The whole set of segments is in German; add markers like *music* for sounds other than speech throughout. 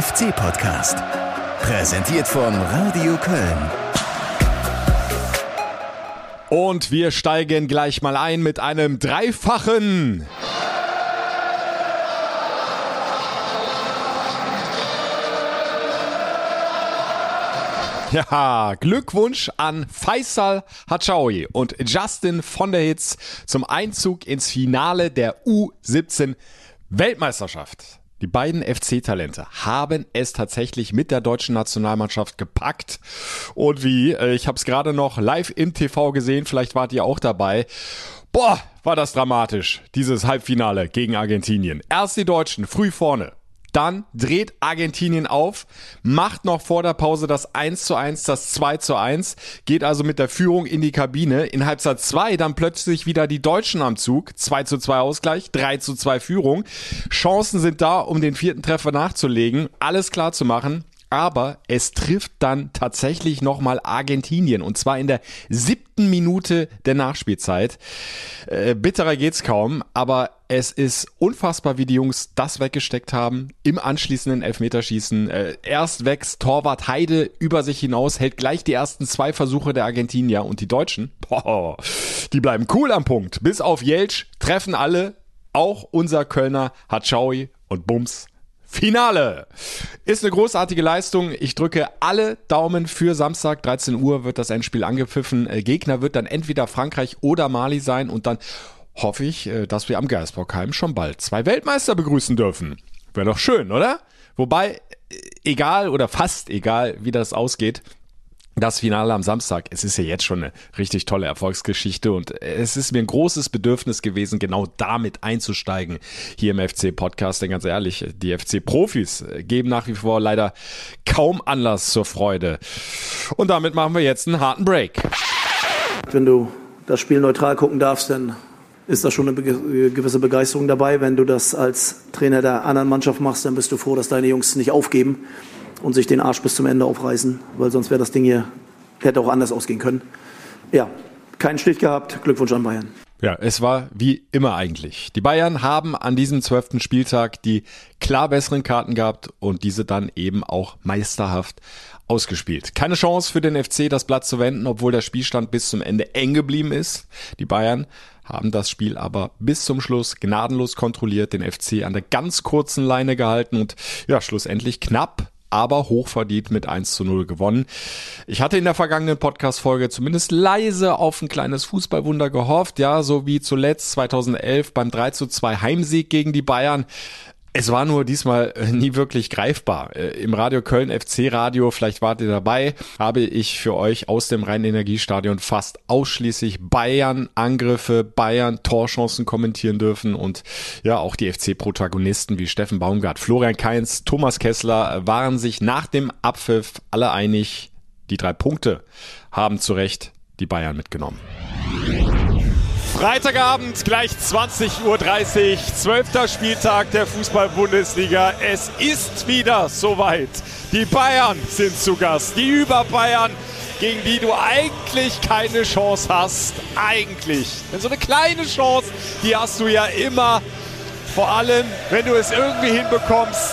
FC-Podcast. Präsentiert von Radio Köln. Und wir steigen gleich mal ein mit einem dreifachen. Ja, Glückwunsch an Faisal Hachaui und Justin von der Hitz zum Einzug ins Finale der U17 Weltmeisterschaft. Die beiden FC-Talente haben es tatsächlich mit der deutschen Nationalmannschaft gepackt. Und wie, äh, ich habe es gerade noch live im TV gesehen, vielleicht wart ihr auch dabei. Boah, war das dramatisch, dieses Halbfinale gegen Argentinien. Erst die Deutschen früh vorne, dann dreht Argentinien auf, macht noch vor der Pause das 1 zu 1, das 2 zu 1, geht also mit der Führung in die Kabine. In Halbzeit 2 dann plötzlich wieder die Deutschen am Zug. 2 zu 2 Ausgleich, 3 zu 2 Führung. Chancen sind da, um den vierten Treffer nachzulegen, alles klar zu machen. Aber es trifft dann tatsächlich nochmal Argentinien und zwar in der siebten Minute der Nachspielzeit. Äh, bitterer geht's kaum, aber es ist unfassbar, wie die Jungs das weggesteckt haben. Im anschließenden Elfmeterschießen. Äh, erst wächst Torwart Heide über sich hinaus, hält gleich die ersten zwei Versuche der Argentinier und die Deutschen, boah, die bleiben cool am Punkt. Bis auf Jeltsch treffen alle, auch unser Kölner Hatschaui und Bums Finale. Ist eine großartige Leistung. Ich drücke alle Daumen für Samstag. 13 Uhr wird das Endspiel angepfiffen. Äh, Gegner wird dann entweder Frankreich oder Mali sein und dann hoffe ich, äh, dass wir am Geisbockheim schon bald zwei Weltmeister begrüßen dürfen. Wäre doch schön, oder? Wobei, äh, egal oder fast egal, wie das ausgeht, das Finale am Samstag, es ist ja jetzt schon eine richtig tolle Erfolgsgeschichte und es ist mir ein großes Bedürfnis gewesen, genau damit einzusteigen hier im FC-Podcast. Denn ganz ehrlich, die FC-Profis geben nach wie vor leider kaum Anlass zur Freude. Und damit machen wir jetzt einen harten Break. Wenn du das Spiel neutral gucken darfst, dann ist da schon eine gewisse Begeisterung dabei. Wenn du das als Trainer der anderen Mannschaft machst, dann bist du froh, dass deine Jungs nicht aufgeben und sich den Arsch bis zum Ende aufreißen, weil sonst wäre das Ding hier, hätte auch anders ausgehen können. Ja, keinen Stich gehabt. Glückwunsch an Bayern. Ja, es war wie immer eigentlich. Die Bayern haben an diesem zwölften Spieltag die klar besseren Karten gehabt und diese dann eben auch meisterhaft ausgespielt. Keine Chance für den FC, das Blatt zu wenden, obwohl der Spielstand bis zum Ende eng geblieben ist. Die Bayern haben das Spiel aber bis zum Schluss gnadenlos kontrolliert, den FC an der ganz kurzen Leine gehalten und ja, schlussendlich knapp aber hochverdient mit 1 zu 0 gewonnen. Ich hatte in der vergangenen Podcast-Folge zumindest leise auf ein kleines Fußballwunder gehofft, ja, so wie zuletzt 2011 beim 3 zu 2 Heimsieg gegen die Bayern. Es war nur diesmal äh, nie wirklich greifbar. Äh, Im Radio Köln FC Radio, vielleicht wart ihr dabei, habe ich für euch aus dem Rhein-Energiestadion fast ausschließlich Bayern-Angriffe, Bayern-Torchancen kommentieren dürfen und ja, auch die FC-Protagonisten wie Steffen Baumgart, Florian Kainz, Thomas Kessler waren sich nach dem Abpfiff alle einig, die drei Punkte haben zu Recht die Bayern mitgenommen. Freitagabend, gleich 20.30 Uhr, 12. Spieltag der Fußball-Bundesliga. Es ist wieder soweit. Die Bayern sind zu Gast. Die Über-Bayern, gegen die du eigentlich keine Chance hast. Eigentlich. Denn so eine kleine Chance, die hast du ja immer. Vor allem, wenn du es irgendwie hinbekommst,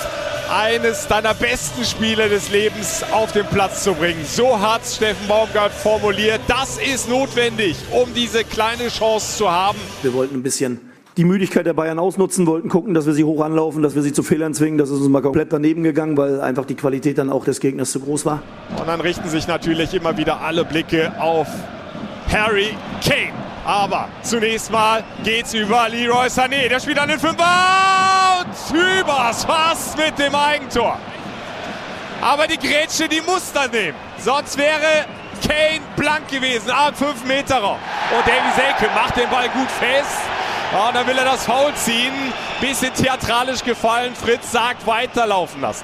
eines deiner besten Spiele des Lebens auf den Platz zu bringen. So hat Steffen Baumgart formuliert. Das ist notwendig, um diese kleine Chance zu haben. Wir wollten ein bisschen die Müdigkeit der Bayern ausnutzen, wollten gucken, dass wir sie hoch anlaufen, dass wir sie zu Fehlern zwingen. Das ist uns mal komplett daneben gegangen, weil einfach die Qualität dann auch des Gegners zu groß war. Und dann richten sich natürlich immer wieder alle Blicke auf Harry Kane. Aber zunächst mal geht's über Leroy Sané. Der spielt an den Fünfer und übers fast mit dem Eigentor. Aber die Grätsche, die muss dann nehmen. Sonst wäre Kane blank gewesen am 5 Meter Raum. Und Davy Selke macht den Ball gut fest. Und dann will er das Foul ziehen. Bisschen theatralisch gefallen. Fritz sagt weiterlaufen lassen.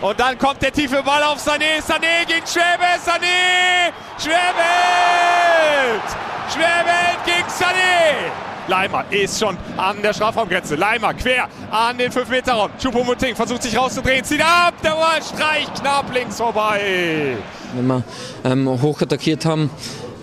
Und dann kommt der tiefe Ball auf Sané. Sané gegen Schwäbe. Sané! Schwäbe! Schwerwelt gegen Sané. Leimer ist schon an der Strafraumgrenze. Leimer quer an den 5-Meter-Raum. Choupo-Moting versucht sich rauszudrehen, zieht ab, der Ball streicht knapp links vorbei. Wenn wir ähm, hoch attackiert haben,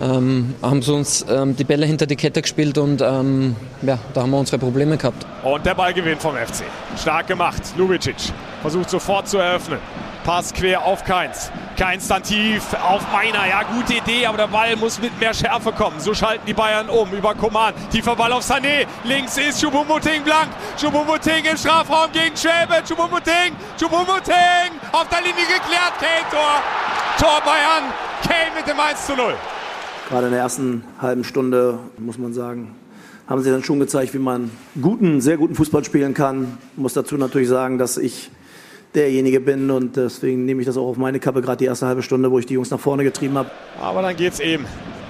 ähm, haben sie uns ähm, die Bälle hinter die Kette gespielt und ähm, ja, da haben wir unsere Probleme gehabt. Und der Ballgewinn vom FC. Stark gemacht, Lubicic. versucht sofort zu eröffnen. Pass quer auf Keins. Keins dann tief auf Meiner. Ja, gute Idee, aber der Ball muss mit mehr Schärfe kommen. So schalten die Bayern um über Koman. Tiefer Ball auf Sané. Links ist Choupo-Moting blank. Choupo-Moting im Strafraum gegen Schwäbe. Choupo-Moting. Choupo-Moting. Auf der Linie geklärt. Kane Tor. Tor Bayern. Kane mit dem 1 zu 0. Gerade in der ersten halben Stunde, muss man sagen, haben sie dann schon gezeigt, wie man guten, sehr guten Fußball spielen kann. Ich muss dazu natürlich sagen, dass ich derjenige bin und deswegen nehme ich das auch auf meine Kappe, gerade die erste halbe Stunde, wo ich die Jungs nach vorne getrieben habe. Aber dann geht es eben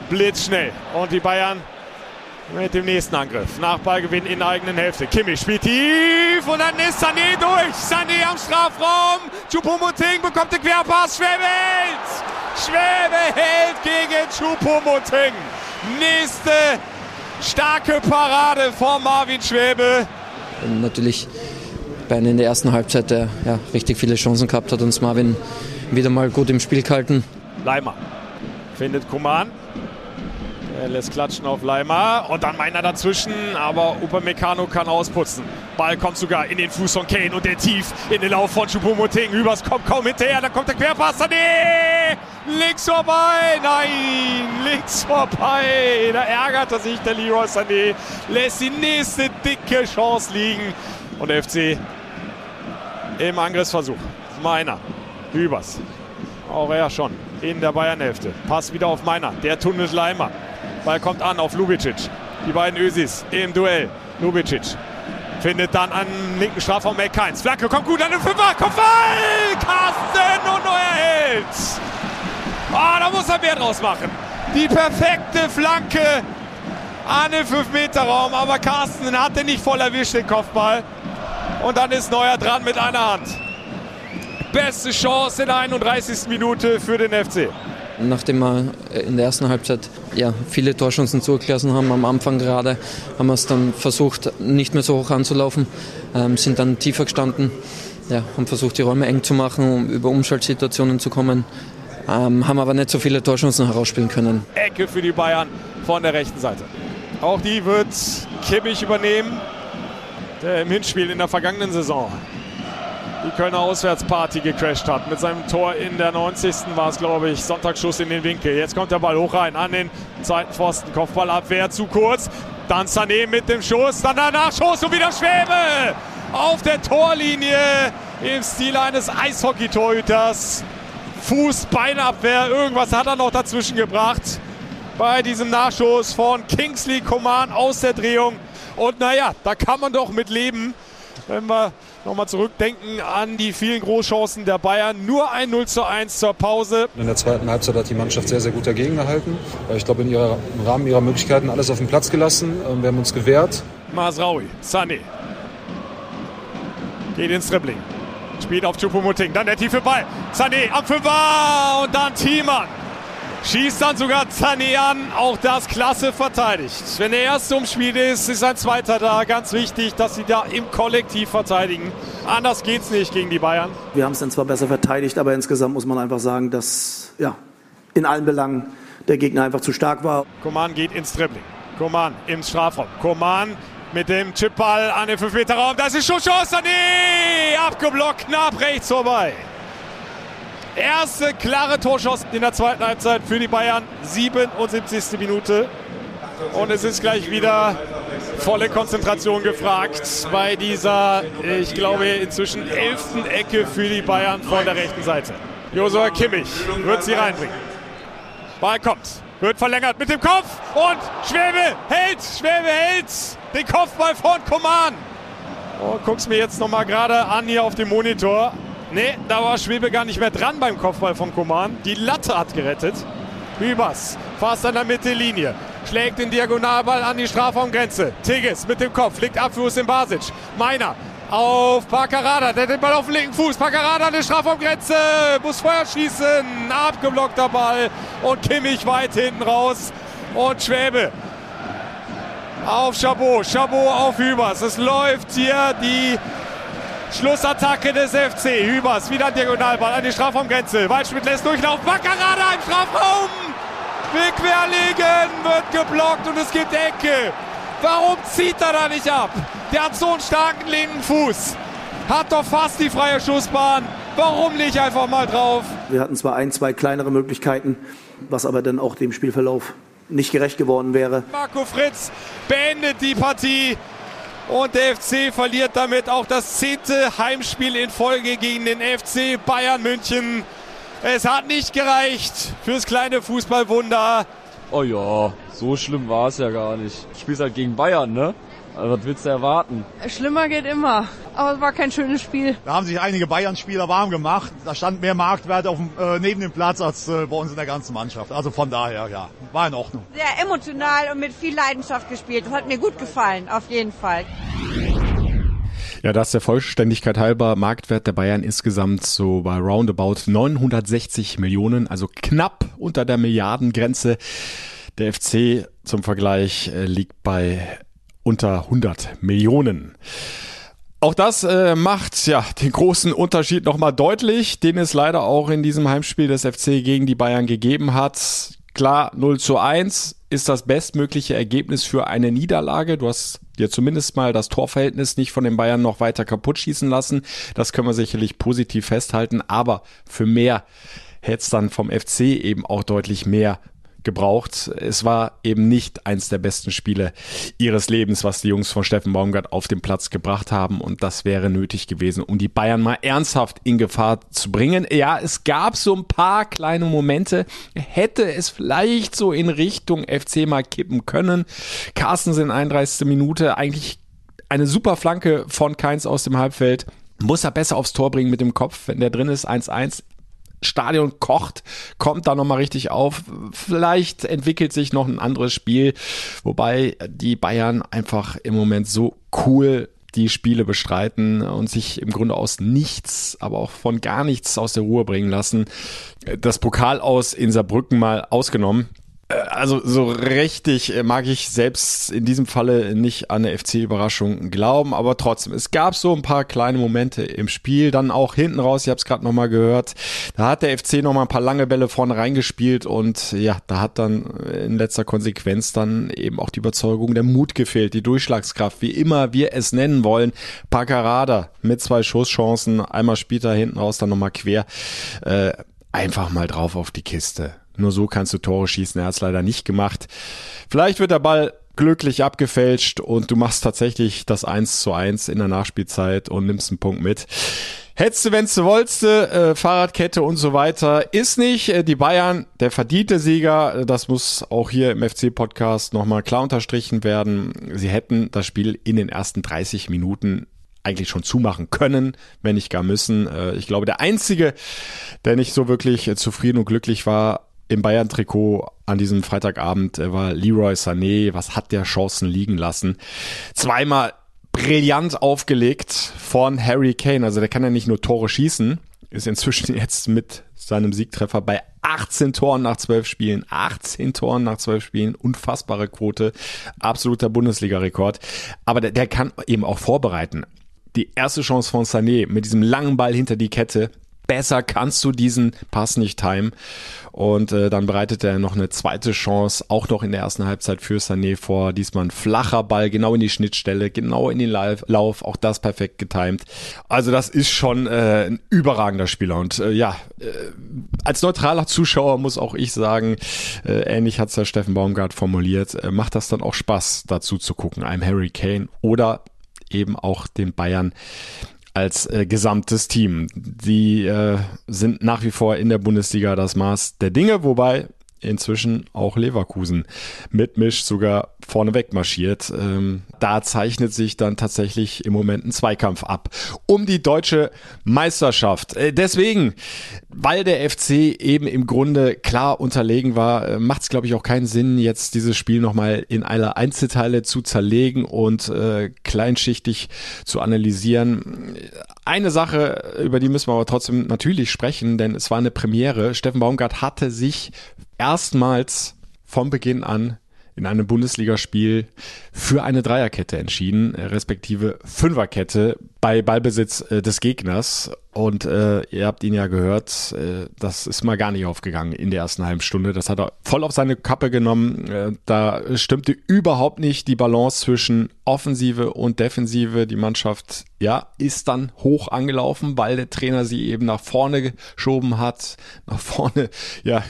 blitzschnell und die Bayern mit dem nächsten Angriff. Nach Ballgewinn in der eigenen Hälfte. Kimmich spielt tief und dann ist Sané durch. Sané am Strafraum. Choupo-Moting bekommt den Querpass. Schwäbe hält. Schwäbe hält gegen Choupo-Moting. Nächste starke Parade von Marvin Schwäbe. Und natürlich Bein in der ersten Halbzeit, der ja, richtig viele Chancen gehabt hat, uns Marvin wieder mal gut im Spiel gehalten. Leimer findet Kuman. Er lässt klatschen auf Leimer und dann meiner dazwischen, aber Upamecano kann ausputzen. Ball kommt sogar in den Fuß von Kane und der tief in den Lauf von Choupo-Moting. Übers kommt kaum hinterher, dann kommt der Querpass. Nee! Links vorbei! Nein! Links vorbei! Da ärgert er sich, der Leroy Sané. Lässt die nächste dicke Chance liegen. Und der FC im Angriffsversuch. Meiner. Übers. Auch er schon in der Bayern-Hälfte. Pass wieder auf Meiner. Der tunnelt Leimer. Ball kommt an auf Lubicic. Die beiden Ösis im Duell. Lubicic findet dann an linken Strafraum Eck. Flanke kommt gut an den Fünfer. Kopfball! Carsten und neuer Held. Oh, da muss er mehr draus machen. Die perfekte Flanke an den 5-Meter-Raum. Aber Carsten hatte nicht voll erwischt den Kopfball. Und dann ist Neuer dran mit einer Hand. Beste Chance in der 31. Minute für den FC. Nachdem wir in der ersten Halbzeit ja, viele Torchancen zugelassen haben, am Anfang gerade, haben wir es dann versucht, nicht mehr so hoch anzulaufen, ähm, sind dann tiefer gestanden, ja, haben versucht, die Räume eng zu machen, um über Umschaltsituationen zu kommen, ähm, haben aber nicht so viele Torchancen herausspielen können. Ecke für die Bayern von der rechten Seite. Auch die wird Kimmich übernehmen, der im Hinspiel in der vergangenen Saison die Kölner Auswärtsparty gecrashed hat. Mit seinem Tor in der 90. war es, glaube ich, Sonntagsschuss in den Winkel. Jetzt kommt der Ball hoch rein an den zweiten Pfosten. Kopfballabwehr zu kurz. Dann Sané mit dem Schuss. Dann danach Schuss und wieder Schwäbe auf der Torlinie im Stil eines Eishockey-Torhüters. Fuß, Beinabwehr, irgendwas hat er noch dazwischen gebracht. Bei diesem Nachschuss von Kingsley Coman aus der Drehung. Und naja, da kann man doch mit leben, wenn wir nochmal zurückdenken an die vielen Großchancen der Bayern. Nur ein 0 zu 1 zur Pause. In der zweiten Halbzeit hat die Mannschaft sehr, sehr gut dagegen gehalten. Ich glaube, in ihrer, im Rahmen ihrer Möglichkeiten alles auf den Platz gelassen. Wir haben uns gewehrt. Masraui, Sané. Geht ins Dribbling. Spielt auf Chupomoting. Dann der tiefe Ball. Sané am Fünfer und dann Thiemann. Schießt dann sogar Sané an. Auch das klasse verteidigt. Wenn der erste umspielt ist, ist ein zweiter da. Ganz wichtig, dass sie da im Kollektiv verteidigen. Anders geht's nicht gegen die Bayern. Wir haben es dann zwar besser verteidigt, aber insgesamt muss man einfach sagen, dass ja, in allen Belangen der Gegner einfach zu stark war. Koman geht ins Dribbling. Koman im Strafraum. Koman mit dem Chipball an den 5-Meter-Raum. Das ist Schusschance. Nee, abgeblockt, knapp rechts vorbei. Erste klare Torschuss in der zweiten Halbzeit für die Bayern. 77. Minute. Und es ist gleich wieder volle Konzentration gefragt bei dieser, ich glaube, inzwischen elften Ecke für die Bayern von der rechten Seite. Josua Kimmich wird sie reinbringen. Ball kommt, wird verlängert mit dem Kopf und Schwäbe hält, Schwäbe hält den Kopfball von Koman. Oh, guck's mir jetzt nochmal gerade an hier auf dem Monitor. Nee, da war Schwebe gar nicht mehr dran beim Kopfball von Koman. Die Latte hat gerettet. Hübers, fast an der Mittellinie. Schlägt den Diagonalball an die Strafraumgrenze. Tigges mit dem Kopf, liegt ab für Usim Basic. Meiner auf Pacarada, der hat den Ball auf den linken Fuß. Pacarada an der Strafraumgrenze, muss Feuer schießen. Abgeblockter Ball und Kimmich weit hinten raus. Und Schwäbe auf Chabot, Chabot auf Hübers. Es läuft hier die Schlussattacke des FC. Hübers, wieder Diagonalball an die Strafraumgrenze. Waldschmidt lässt durchlaufen. Baccarada im Strafraum. Will querlegen, wird geblockt und es gibt Ecke. Warum zieht er da nicht ab? Der hat so einen starken linken Fuß. Hat doch fast die freie Schussbahn. Warum nicht einfach mal drauf? Wir hatten zwar ein, zwei kleinere Möglichkeiten, was aber dann auch dem Spielverlauf nicht gerecht geworden wäre. Marco Fritz beendet die Partie. Und der FC verliert damit auch das zehnte Heimspiel in Folge gegen den FC Bayern München. Es hat nicht gereicht fürs kleine Fußballwunder. Oh ja, so schlimm war es ja gar nicht. Du spielst halt gegen Bayern, ne? Also, was willst du erwarten? Schlimmer geht immer. Aber es war kein schönes Spiel. Da haben sich einige Bayern-Spieler warm gemacht. Da stand mehr Marktwert auf, äh, neben dem Platz als äh, bei uns in der ganzen Mannschaft. Also von daher, ja, war in Ordnung. Sehr emotional und mit viel Leidenschaft gespielt. Das hat mir gut gefallen, auf jeden Fall. Ja, das der Vollständigkeit halber. Marktwert der Bayern insgesamt so bei roundabout 960 Millionen, also knapp unter der Milliardengrenze. Der FC zum Vergleich äh, liegt bei unter 100 Millionen. Auch das äh, macht ja den großen Unterschied nochmal deutlich, den es leider auch in diesem Heimspiel des FC gegen die Bayern gegeben hat. Klar, 0 zu 1 ist das bestmögliche Ergebnis für eine Niederlage. Du hast dir zumindest mal das Torverhältnis nicht von den Bayern noch weiter kaputt schießen lassen. Das können wir sicherlich positiv festhalten. Aber für mehr hätte es dann vom FC eben auch deutlich mehr gebraucht. Es war eben nicht eins der besten Spiele ihres Lebens, was die Jungs von Steffen Baumgart auf den Platz gebracht haben. Und das wäre nötig gewesen, um die Bayern mal ernsthaft in Gefahr zu bringen. Ja, es gab so ein paar kleine Momente. Hätte es vielleicht so in Richtung FC mal kippen können. Carstens in 31. Minute eigentlich eine super Flanke von Keins aus dem Halbfeld. Muss er besser aufs Tor bringen mit dem Kopf, wenn der drin ist, 1-1. Stadion kocht, kommt da nochmal richtig auf. Vielleicht entwickelt sich noch ein anderes Spiel, wobei die Bayern einfach im Moment so cool die Spiele bestreiten und sich im Grunde aus nichts, aber auch von gar nichts aus der Ruhe bringen lassen. Das Pokal aus in Saarbrücken mal ausgenommen. Äh, also so richtig äh, mag ich selbst in diesem Falle nicht an eine FC-Überraschung glauben, aber trotzdem, es gab so ein paar kleine Momente im Spiel, dann auch hinten raus, ich habe es gerade nochmal gehört, da hat der FC nochmal ein paar lange Bälle vorne reingespielt und ja, da hat dann in letzter Konsequenz dann eben auch die Überzeugung, der Mut gefehlt, die Durchschlagskraft, wie immer wir es nennen wollen. Paccarada mit zwei Schusschancen, einmal spielt er hinten raus, dann nochmal quer, äh, einfach mal drauf auf die Kiste nur so kannst du Tore schießen. Er hat es leider nicht gemacht. Vielleicht wird der Ball glücklich abgefälscht und du machst tatsächlich das 1 zu 1 in der Nachspielzeit und nimmst einen Punkt mit. Hättest du, wenn's du wolltest, äh, Fahrradkette und so weiter. Ist nicht. Äh, die Bayern, der verdiente Sieger, äh, das muss auch hier im FC-Podcast nochmal klar unterstrichen werden. Sie hätten das Spiel in den ersten 30 Minuten eigentlich schon zumachen können, wenn nicht gar müssen. Äh, ich glaube, der Einzige, der nicht so wirklich äh, zufrieden und glücklich war, im Bayern-Trikot an diesem Freitagabend äh, war Leroy Sané. Was hat der Chancen liegen lassen? Zweimal brillant aufgelegt von Harry Kane. Also der kann ja nicht nur Tore schießen, ist inzwischen *laughs* jetzt mit seinem Siegtreffer bei 18 Toren nach 12 Spielen. 18 Toren nach 12 Spielen. Unfassbare Quote. Absoluter Bundesliga-Rekord. Aber der, der kann eben auch vorbereiten. Die erste Chance von Sané mit diesem langen Ball hinter die Kette besser kannst du diesen Pass nicht timen. Und äh, dann bereitet er noch eine zweite Chance, auch noch in der ersten Halbzeit für Sané vor. Diesmal ein flacher Ball, genau in die Schnittstelle, genau in den Lauf, auch das perfekt getimt. Also das ist schon äh, ein überragender Spieler. Und äh, ja, äh, als neutraler Zuschauer muss auch ich sagen, äh, ähnlich hat's ja Steffen Baumgart formuliert, äh, macht das dann auch Spaß, dazu zu gucken, einem Harry Kane oder eben auch den Bayern als äh, gesamtes Team. Die äh, sind nach wie vor in der Bundesliga das Maß der Dinge, wobei inzwischen auch Leverkusen mit Misch sogar vorneweg marschiert. Ähm, da zeichnet sich dann tatsächlich im Moment ein Zweikampf ab um die deutsche Meisterschaft. Äh, deswegen, weil der FC eben im Grunde klar unterlegen war, äh, macht es glaube ich auch keinen Sinn, jetzt dieses Spiel nochmal in alle Einzelteile zu zerlegen und äh, kleinschichtig zu analysieren. Eine Sache, über die müssen wir aber trotzdem natürlich sprechen, denn es war eine Premiere. Steffen Baumgart hatte sich erstmals von Beginn an in einem Bundesligaspiel für eine Dreierkette entschieden, respektive Fünferkette bei Ballbesitz äh, des Gegners. Und äh, ihr habt ihn ja gehört, äh, das ist mal gar nicht aufgegangen in der ersten halben Stunde. Das hat er voll auf seine Kappe genommen. Äh, da stimmte überhaupt nicht die Balance zwischen Offensive und Defensive. Die Mannschaft, ja, ist dann hoch angelaufen, weil der Trainer sie eben nach vorne geschoben hat, nach vorne, ja,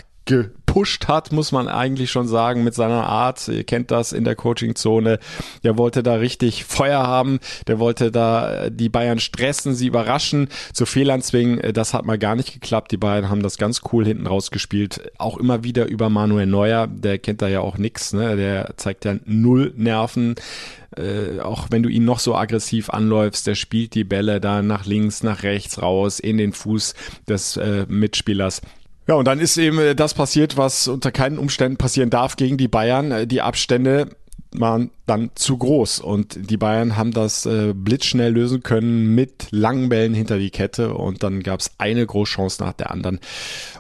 gepusht hat, muss man eigentlich schon sagen, mit seiner Art. Ihr kennt das in der Coaching-Zone. Der wollte da richtig Feuer haben. Der wollte da die Bayern stressen, sie überraschen, zu Fehlern zwingen. Das hat mal gar nicht geklappt. Die Bayern haben das ganz cool hinten rausgespielt. Auch immer wieder über Manuel Neuer. Der kennt da ja auch nix. Ne? Der zeigt ja null Nerven. Äh, auch wenn du ihn noch so aggressiv anläufst, der spielt die Bälle da nach links, nach rechts raus, in den Fuß des äh, Mitspielers. Ja, und dann ist eben äh, das passiert, was unter keinen Umständen passieren darf gegen die Bayern. Äh, die Abstände waren dann zu groß und die Bayern haben das äh, blitzschnell lösen können mit langen Bällen hinter die Kette und dann gab es eine Großchance nach der anderen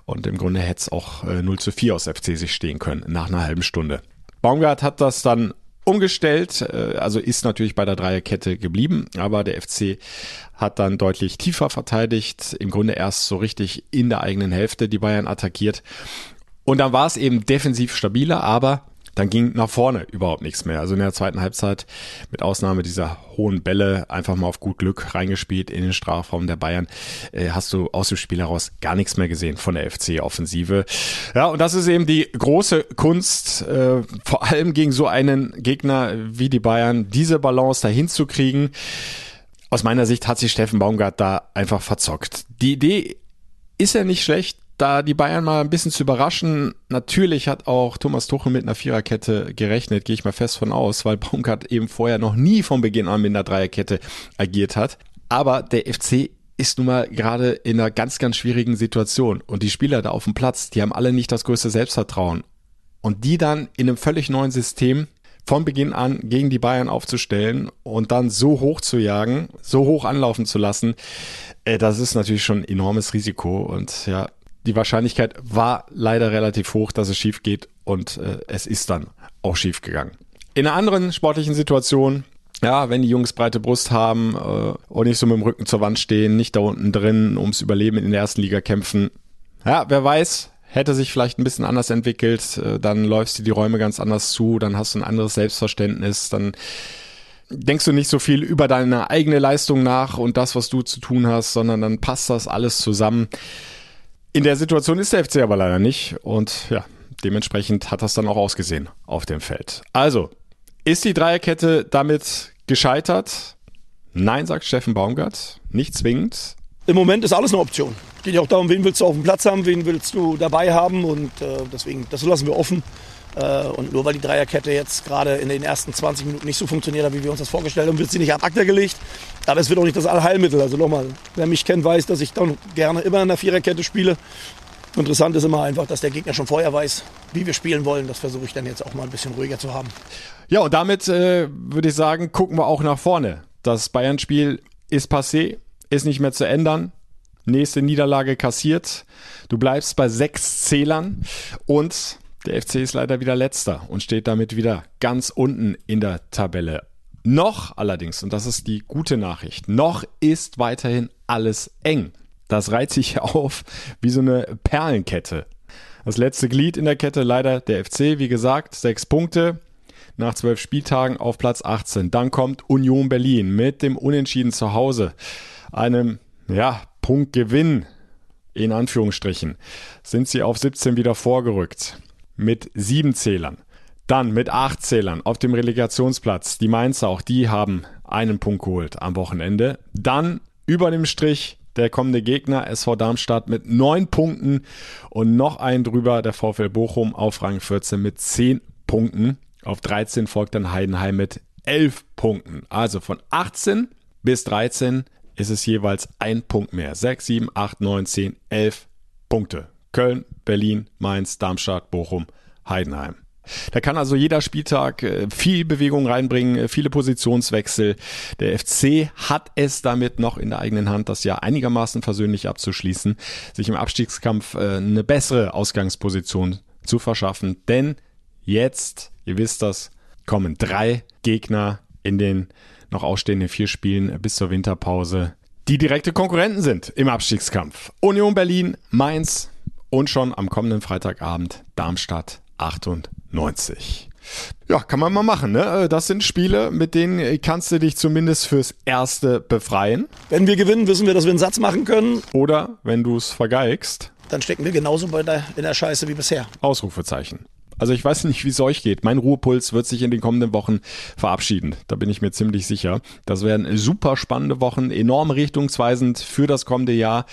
und im Grunde hätte es auch äh, 0 zu 4 aus FC sich stehen können nach einer halben Stunde. Baumgart hat das dann umgestellt, äh, also ist natürlich bei der Dreierkette geblieben, aber der FC hat dann deutlich tiefer verteidigt, im Grunde erst so richtig in der eigenen Hälfte die Bayern attackiert. Und dann war es eben defensiv stabiler, aber dann ging nach vorne überhaupt nichts mehr. Also in der zweiten Halbzeit, mit Ausnahme dieser hohen Bälle, einfach mal auf gut Glück reingespielt in den Strafraum der Bayern, äh, hast du aus dem Spiel heraus gar nichts mehr gesehen von der FC-Offensive. Ja, und das ist eben die große Kunst, äh, vor allem gegen so einen Gegner wie die Bayern, diese Balance dahin zu kriegen. Aus meiner Sicht hat sich Steffen Baumgart da einfach verzockt. Die Idee ist ja nicht schlecht, da die Bayern mal ein bisschen zu überraschen. Natürlich hat auch Thomas Tuchel mit einer Viererkette gerechnet, gehe ich mal fest von aus, weil Baumgart eben vorher noch nie von Beginn an mit einer Dreierkette agiert hat. Aber der FC ist nun mal gerade in einer ganz, ganz schwierigen Situation. Und die Spieler da auf dem Platz, die haben alle nicht das größte Selbstvertrauen. Und die dann in einem völlig neuen System von Beginn an gegen die Bayern aufzustellen und dann so hoch zu jagen, so hoch anlaufen zu lassen, äh, das ist natürlich schon ein enormes Risiko. Und ja, die Wahrscheinlichkeit war leider relativ hoch, dass es schief geht und äh, es ist dann auch schief gegangen. In einer anderen sportlichen Situation, ja, wenn die Jungs breite Brust haben äh, und nicht so mit dem Rücken zur Wand stehen, nicht da unten drin ums Überleben in der ersten Liga kämpfen, ja, wer weiß, hätte sich vielleicht ein bisschen anders entwickelt, äh, dann läufst du die Räume ganz anders zu, dann hast du ein anderes Selbstverständnis, dann denkst du nicht so viel über deine eigene Leistung nach und das, was du zu tun hast, sondern dann passt das alles zusammen. In der Situation ist der FC aber leider nicht und ja, dementsprechend hat das dann auch ausgesehen auf dem Feld. Also, ist die Dreierkette damit gescheitert? Nein, sagt Steffen Baumgart, nicht zwingend. Im Moment ist alles eine Option. Geht ja auch darum, wen willst du auf dem Platz haben, wen willst du dabei haben und äh, deswegen, das lassen wir offen. Äh, und nur weil die Dreierkette jetzt gerade in den ersten 20 Minuten nicht so funktioniert hat, wie wir uns das vorgestellt haben, wird sie nicht ad acta gelegt. Aber es wird auch nicht das Allheilmittel. Also nochmal, wer mich kennt, weiß, dass ich dann gerne immer in der Viererkette spiele. Interessant ist immer einfach, dass der Gegner schon vorher weiß, wie wir spielen wollen. Das versuche ich dann jetzt auch mal ein bisschen ruhiger zu haben. Ja, und damit äh, würde ich sagen, gucken wir auch nach vorne. Das Bayern-Spiel ist passé, ist nicht mehr zu ändern. Nächste Niederlage kassiert. Du bleibst bei sechs Zählern und der FC ist leider wieder letzter und steht damit wieder ganz unten in der Tabelle. Noch allerdings, und das ist die gute Nachricht, noch ist weiterhin alles eng. Das reiht sich *laughs* auf wie so eine Perlenkette. Das letzte Glied in der Kette leider der FC, wie gesagt, sechs Punkte nach zwölf Spieltagen auf Platz 18. Dann kommt Union Berlin mit dem Unentschieden zu Hause, einem ja, Punktgewinn in Anführungsstrichen, sind sie auf 17 wieder vorgerückt mit sieben Zählern. Dann mit acht Zählern auf dem Relegationsplatz. Die Mainzer, auch die haben einen Punkt geholt am Wochenende. Dann über dem Strich der kommende Gegner SV Darmstadt mit neun Punkten und noch einen drüber der VfL Bochum auf Rang 14 mit zehn Punkten. Auf 13 folgt dann Heidenheim mit elf Punkten. Also von 18 bis 13 ist es jeweils ein Punkt mehr. 6, 7, 8, 9, 10, 11 Punkte. Köln, Berlin, Mainz, Darmstadt, Bochum, Heidenheim. Da kann also jeder Spieltag äh, viel Bewegung reinbringen, äh, viele Positionswechsel. Der FC hat es damit noch in der eigenen Hand, das Jahr einigermaßen versöhnlich abzuschließen, sich im Abstiegskampf äh, eine bessere Ausgangsposition zu verschaffen. Denn Jetzt, ihr wisst das, kommen drei Gegner in den noch ausstehenden vier Spielen bis zur Winterpause, die direkte Konkurrenten sind im Abstiegskampf. Union Berlin, Mainz und schon am kommenden Freitagabend Darmstadt 98. Ja, kann man mal machen. Ne? Das sind Spiele, mit denen kannst du dich zumindest fürs Erste befreien. Wenn wir gewinnen, wissen wir, dass wir einen Satz machen können. Oder wenn du es vergeigst. Dann stecken wir genauso bei der, in der Scheiße wie bisher. Ausrufezeichen. Also ich weiß nicht, wie es euch geht. Mein Ruhepuls wird sich in den kommenden Wochen verabschieden. Da bin ich mir ziemlich sicher. Das werden super spannende Wochen, enorm richtungsweisend für das kommende Jahr.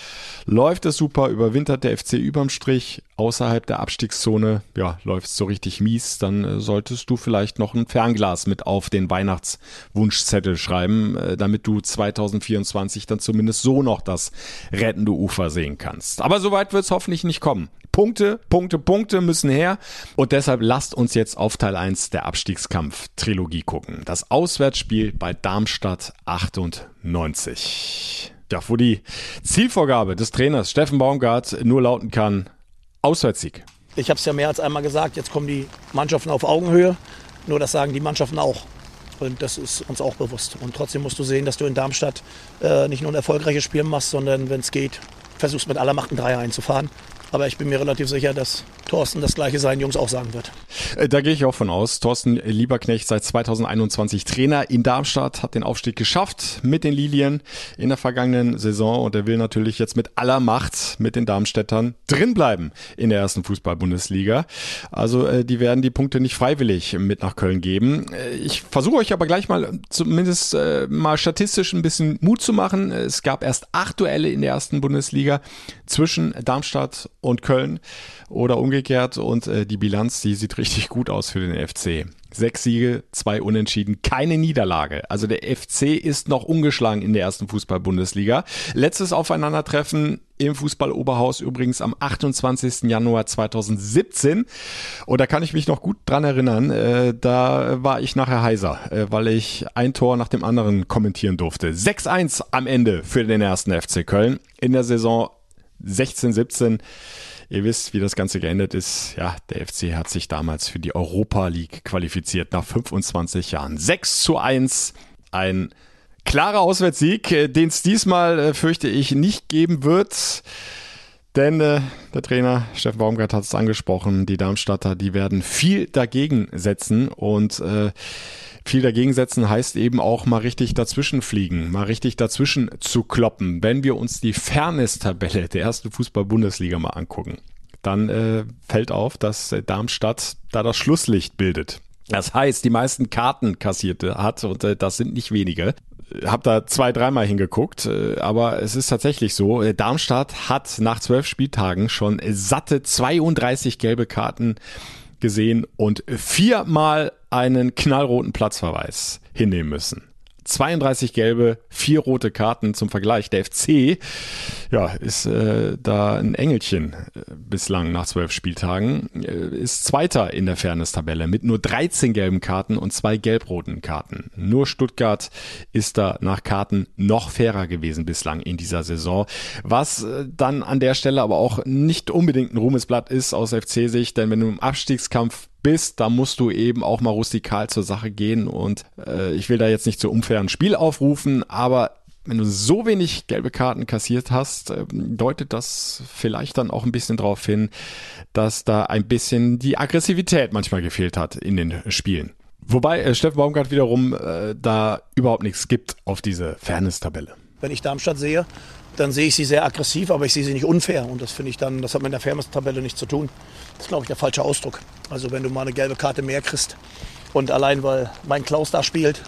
Läuft es super, überwintert der FC überm Strich, außerhalb der Abstiegszone, ja, läuft es so richtig mies, dann äh, solltest du vielleicht noch ein Fernglas mit auf den Weihnachtswunschzettel schreiben, äh, damit du 2024 dann zumindest so noch das rettende Ufer sehen kannst. Aber soweit wird es hoffentlich nicht kommen. Punkte, Punkte, Punkte müssen her. Und deshalb lasst uns jetzt auf Teil 1 der Abstiegskampf-Trilogie gucken. Das Auswärtsspiel bei Darmstadt 98. Ja, wo die Zielvorgabe des Trainers Steffen Baumgart nur lauten kann, Auswärtssieg. Ich habe es ja mehr als einmal gesagt, jetzt kommen die Mannschaften auf Augenhöhe. Nur das sagen die Mannschaften auch. Und das ist uns auch bewusst. Und trotzdem musst du sehen, dass du in Darmstadt äh, nicht nur ein erfolgreiches Spiel machst, sondern wenn es geht, versuchst mit aller Macht ein Dreier einzufahren. Aber ich bin mir relativ sicher, dass Thorsten das gleiche seinen Jungs auch sagen wird. Äh, da gehe ich auch von aus. Thorsten Lieberknecht seit 2021 Trainer in Darmstadt, hat den Aufstieg geschafft mit den Lilien in der vergangenen Saison und er will natürlich jetzt mit aller Macht mit den Darmstädtern drinbleiben in der ersten Fußball-Bundesliga. Also äh, die werden die Punkte nicht freiwillig mit nach Köln geben. Äh, ich versuche euch aber gleich mal zumindest mal statistisch ein bisschen Mut zu machen. Es gab erst acht Duelle in der ersten Bundesliga zwischen Darmstadt und Köln oder umgekehrt. Und äh, die Bilanz, die sieht richtig gut aus für den FC. Sechs Siege, zwei Unentschieden, keine Niederlage. Also der FC ist noch ungeschlagen in der ersten Fußball-Bundesliga. Letztes Aufeinandertreffen im Fußball-Oberhaus übrigens am 28. Januar 2017. Und da kann ich mich noch gut dran erinnern. Äh, da war ich nachher heiser, äh, weil ich ein Tor nach dem anderen kommentieren durfte. 6-1 am Ende für den ersten FC Köln in der Saison 16, 17. Ihr wisst, wie das Ganze geendet ist. Ja, der FC hat sich damals für die Europa League qualifiziert nach 25 Jahren. 6 zu 1. Ein klarer Auswärtssieg, äh, den es diesmal, äh, fürchte ich, nicht geben wird. Denn äh, der Trainer Steffen Baumgart hat es angesprochen, die Darmstadter, die werden viel dagegen setzen und äh, viel dagegen setzen heißt eben auch mal richtig dazwischen fliegen, mal richtig dazwischen zu kloppen. Wenn wir uns die Fairness-Tabelle der ersten Fußball-Bundesliga mal angucken, dann äh, fällt auf, dass Darmstadt da das Schlusslicht bildet. Das heißt, die meisten Karten kassierte hat und äh, das sind nicht wenige. Hab da zwei, dreimal hingeguckt, äh, aber es ist tatsächlich so. Äh, Darmstadt hat nach zwölf Spieltagen schon satte 32 gelbe Karten gesehen und viermal einen knallroten Platzverweis hinnehmen müssen. 32 gelbe, vier rote Karten zum Vergleich. Der FC ja, ist äh, da ein Engelchen äh, bislang nach zwölf Spieltagen. Äh, ist Zweiter in der Fairness-Tabelle mit nur 13 gelben Karten und zwei gelb-roten Karten. Nur Stuttgart ist da nach Karten noch fairer gewesen bislang in dieser Saison. Was äh, dann an der Stelle aber auch nicht unbedingt ein Ruhmesblatt ist aus FC-Sicht, denn wenn du im Abstiegskampf bist, da musst du eben auch mal rustikal zur Sache gehen. Und äh, ich will da jetzt nicht zu unfairen Spiel aufrufen, aber wenn du so wenig gelbe Karten kassiert hast, äh, deutet das vielleicht dann auch ein bisschen darauf hin, dass da ein bisschen die Aggressivität manchmal gefehlt hat in den Spielen. Wobei äh, Steffen Baumgart wiederum äh, da überhaupt nichts gibt auf diese Fairness-Tabelle. Wenn ich Darmstadt sehe, dann sehe ich sie sehr aggressiv, aber ich sehe sie nicht unfair. Und das finde ich dann, das hat mit der Fairness-Tabelle nichts zu tun. Das ist, glaube ich, der falsche Ausdruck. Also wenn du mal eine gelbe Karte mehr kriegst und allein weil mein Klaus da spielt,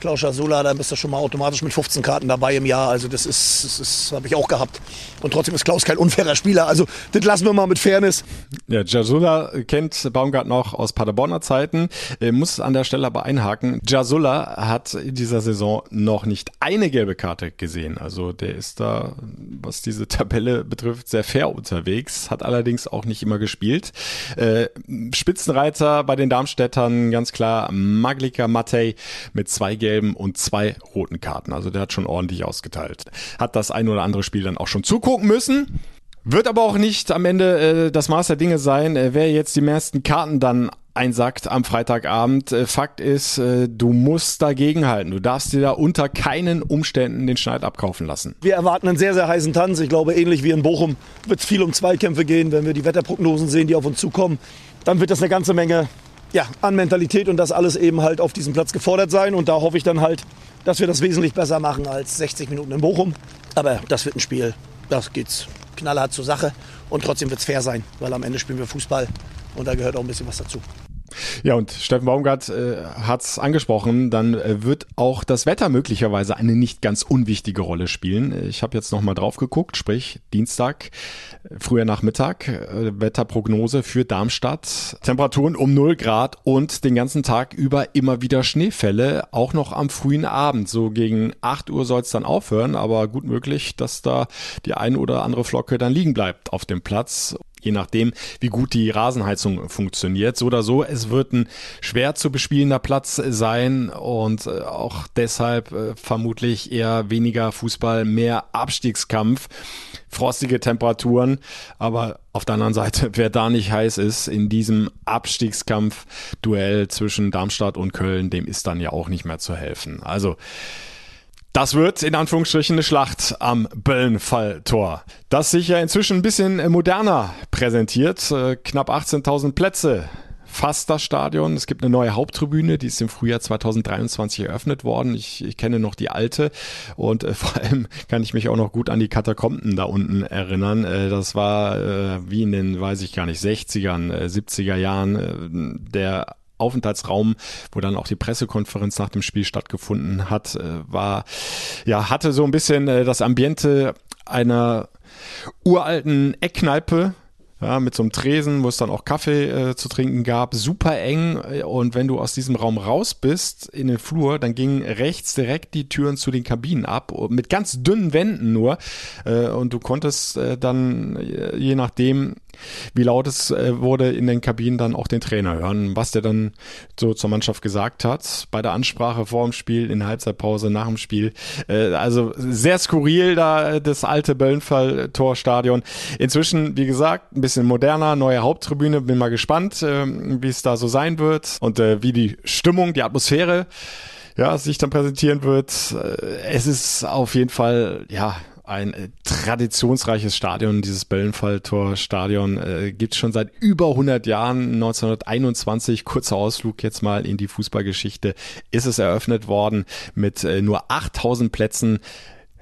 Klaus Sula, dann bist du schon mal automatisch mit 15 Karten dabei im Jahr. Also das ist, das, ist habe ich auch gehabt. Und trotzdem ist Klaus kein unfairer Spieler. Also das lassen wir mal mit Fairness. Ja, Jasula kennt Baumgart noch aus Paderborner Zeiten. Er muss an der Stelle aber einhaken. Jasula hat in dieser Saison noch nicht eine gelbe Karte gesehen. Also der ist da, was diese Tabelle betrifft, sehr fair unterwegs. Hat allerdings auch nicht immer gespielt. Äh, Spitzenreiter bei den Darmstädtern ganz klar Maglika Matej mit zwei gelben gelben und zwei roten Karten. Also der hat schon ordentlich ausgeteilt. Hat das ein oder andere Spiel dann auch schon zugucken müssen. Wird aber auch nicht am Ende äh, das Maß der Dinge sein, äh, wer jetzt die meisten Karten dann einsackt am Freitagabend. Äh, Fakt ist, äh, du musst dagegenhalten. Du darfst dir da unter keinen Umständen den Schneid abkaufen lassen. Wir erwarten einen sehr, sehr heißen Tanz. Ich glaube, ähnlich wie in Bochum wird es viel um Zweikämpfe gehen. Wenn wir die Wetterprognosen sehen, die auf uns zukommen, dann wird das eine ganze Menge ja, an Mentalität und das alles eben halt auf diesem Platz gefordert sein. Und da hoffe ich dann halt, dass wir das wesentlich besser machen als 60 Minuten in Bochum. Aber das wird ein Spiel, das geht's knallhart zur Sache. Und trotzdem wird es fair sein, weil am Ende spielen wir Fußball und da gehört auch ein bisschen was dazu. Ja, und Steffen Baumgart äh, hat es angesprochen, dann äh, wird auch das Wetter möglicherweise eine nicht ganz unwichtige Rolle spielen. Ich habe jetzt nochmal drauf geguckt, sprich Dienstag, äh, früher Nachmittag, äh, Wetterprognose für Darmstadt. Temperaturen um 0 Grad und den ganzen Tag über immer wieder Schneefälle, auch noch am frühen Abend. So gegen 8 Uhr soll es dann aufhören, aber gut möglich, dass da die ein oder andere Flocke dann liegen bleibt auf dem Platz je nachdem, wie gut die Rasenheizung funktioniert. So oder so, es wird ein schwer zu bespielender Platz sein und äh, auch deshalb äh, vermutlich eher weniger Fußball, mehr Abstiegskampf, frostige Temperaturen. Aber auf der anderen Seite, *laughs* wer da nicht heiß ist in diesem Abstiegskampf-Duell zwischen Darmstadt und Köln, dem ist dann ja auch nicht mehr zu helfen. Also, das wird in Anführungsstrichen eine Schlacht am Böllenfalltor. Das sich ja inzwischen ein bisschen moderner präsentiert. Äh, knapp 18.000 Plätze fast das Stadion. Es gibt eine neue Haupttribüne, die ist im Frühjahr 2023 eröffnet worden. Ich, ich kenne noch die alte und äh, *laughs* vor allem kann ich mich auch noch gut an die Katakomben da unten erinnern. Äh, das war äh, wie in den, weiß ich gar nicht, 60ern, 70er äh, Jahren äh, der Aufenthaltsraum, wo dann auch die Pressekonferenz nach dem Spiel stattgefunden hat, äh, war, ja, hatte so ein bisschen äh, das Ambiente einer uralten Eckkneipe, ja, mit so einem Tresen, wo es dann auch Kaffee äh, zu trinken gab, super eng. Und wenn du aus diesem Raum raus bist in den Flur, dann gingen rechts direkt die Türen zu den Kabinen ab, mit ganz dünnen Wänden nur. Äh, und du konntest äh, dann, äh, je nachdem, wie laut es äh, wurde in den Kabinen dann auch den Trainer hören, was der dann so zur Mannschaft gesagt hat, bei der Ansprache vor dem Spiel, in der Halbzeitpause, nach dem Spiel. Äh, also sehr skurril da äh, das alte Böllenfall-Torstadion. Inzwischen, wie gesagt, ein bisschen moderner, neue Haupttribüne. Bin mal gespannt, äh, wie es da so sein wird und wie die Stimmung, die Atmosphäre ja, sich dann präsentieren wird. Es ist auf jeden Fall, ja, ein äh, traditionsreiches Stadion, dieses Böllenfalltor-Stadion, äh, gibt schon seit über 100 Jahren. 1921, kurzer Ausflug jetzt mal in die Fußballgeschichte, ist es eröffnet worden mit äh, nur 8000 Plätzen.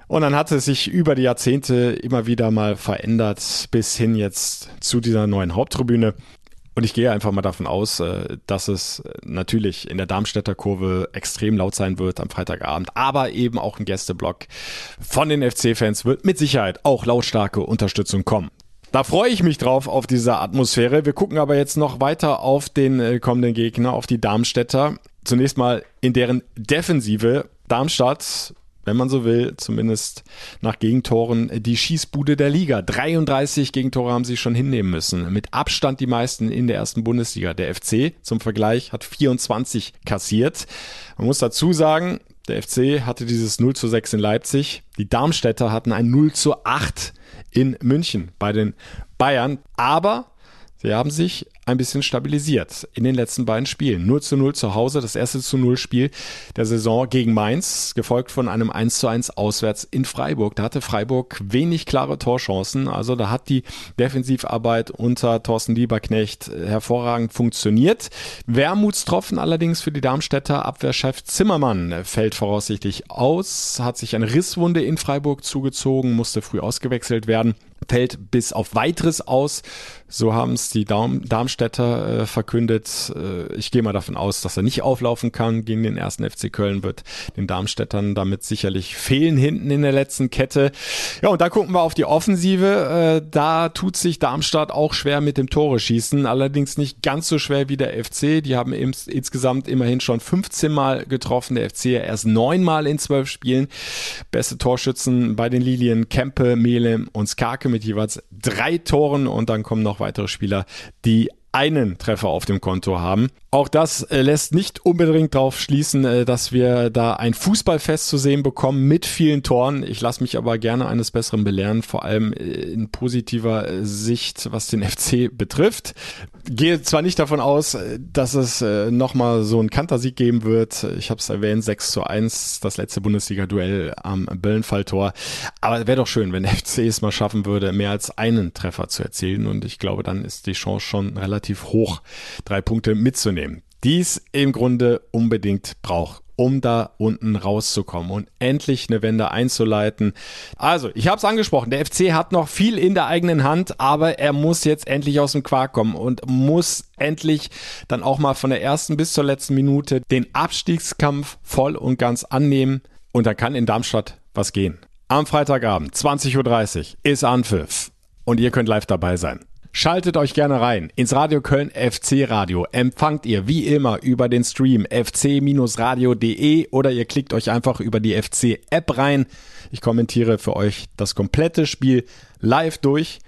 Und dann hat es sich über die Jahrzehnte immer wieder mal verändert, bis hin jetzt zu dieser neuen Haupttribüne. Und ich gehe einfach mal davon aus, äh, dass es natürlich in der Darmstädter Kurve extrem laut sein wird am Freitagabend, aber eben auch ein Gästeblock von den FC-Fans wird mit Sicherheit auch lautstarke Unterstützung kommen. Da freue ich mich drauf auf diese Atmosphäre. Wir gucken aber jetzt noch weiter auf den äh, kommenden Gegner, auf die Darmstädter. Zunächst mal in deren Defensive. Darmstadt wenn man so will, zumindest nach Gegentoren, die Schießbude der Liga. 33 Gegentore haben sie schon hinnehmen müssen. Mit Abstand die meisten in der ersten Bundesliga. Der FC zum Vergleich hat 24 kassiert. Man muss dazu sagen, der FC hatte dieses 0 zu 6 in Leipzig. Die Darmstädter hatten ein 0 zu 8 in München bei den Bayern. Aber Sie haben sich ein bisschen stabilisiert in den letzten beiden Spielen. 0 zu 0 zu Hause, das erste zu 0 Spiel der Saison gegen Mainz, gefolgt von einem 1 zu 1 auswärts in Freiburg. Da hatte Freiburg wenig klare Torchancen. Also da hat die Defensivarbeit unter Thorsten Lieberknecht hervorragend funktioniert. Wermutstropfen allerdings für die Darmstädter Abwehrchef Zimmermann fällt voraussichtlich aus, hat sich eine Risswunde in Freiburg zugezogen, musste früh ausgewechselt werden fällt bis auf weiteres aus. So haben es die Darm Darmstädter äh, verkündet. Äh, ich gehe mal davon aus, dass er nicht auflaufen kann gegen den ersten FC Köln, wird den Darmstädtern damit sicherlich fehlen hinten in der letzten Kette. Ja, und da gucken wir auf die Offensive. Äh, da tut sich Darmstadt auch schwer mit dem Tore schießen, allerdings nicht ganz so schwer wie der FC. Die haben ins insgesamt immerhin schon 15 Mal getroffen, der FC erst neun Mal in zwölf Spielen. Beste Torschützen bei den Lilien Kempe, Melem und Skarke mit jeweils drei Toren und dann kommen noch weitere Spieler, die einen Treffer auf dem Konto haben. Auch das äh, lässt nicht unbedingt darauf schließen, äh, dass wir da ein Fußballfest zu sehen bekommen mit vielen Toren. Ich lasse mich aber gerne eines Besseren belehren, vor allem äh, in positiver Sicht, was den *laughs* FC betrifft. Gehe zwar nicht davon aus, dass es nochmal so einen Kantersieg geben wird. Ich habe es erwähnt, 6 zu 1, das letzte Bundesliga-Duell am Böllenfalltor. Aber wäre doch schön, wenn *laughs* der FC es mal schaffen würde, mehr als einen Treffer zu erzielen. Und ich glaube, dann ist die Chance schon relativ hoch, drei Punkte mitzunehmen. Dies im Grunde unbedingt braucht um da unten rauszukommen und endlich eine Wende einzuleiten. Also, ich habe es angesprochen, der FC hat noch viel in der eigenen Hand, aber er muss jetzt endlich aus dem Quark kommen und muss endlich dann auch mal von der ersten bis zur letzten Minute den Abstiegskampf voll und ganz annehmen und da kann in Darmstadt was gehen. Am Freitagabend 20.30 Uhr ist Anpfiff und ihr könnt live dabei sein. Schaltet euch gerne rein ins Radio Köln FC Radio. Empfangt ihr wie immer über den Stream fc-radio.de oder ihr klickt euch einfach über die FC App rein. Ich kommentiere für euch das komplette Spiel live durch.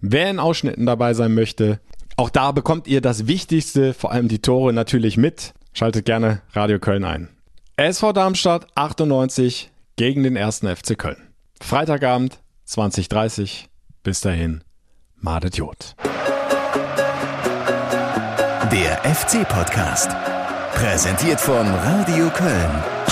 Wer in Ausschnitten dabei sein möchte, auch da bekommt ihr das Wichtigste, vor allem die Tore natürlich mit. Schaltet gerne Radio Köln ein. SV Darmstadt 98 gegen den ersten FC Köln. Freitagabend 2030. Bis dahin. Madet Jod. Der FC-Podcast. Präsentiert von Radio Köln.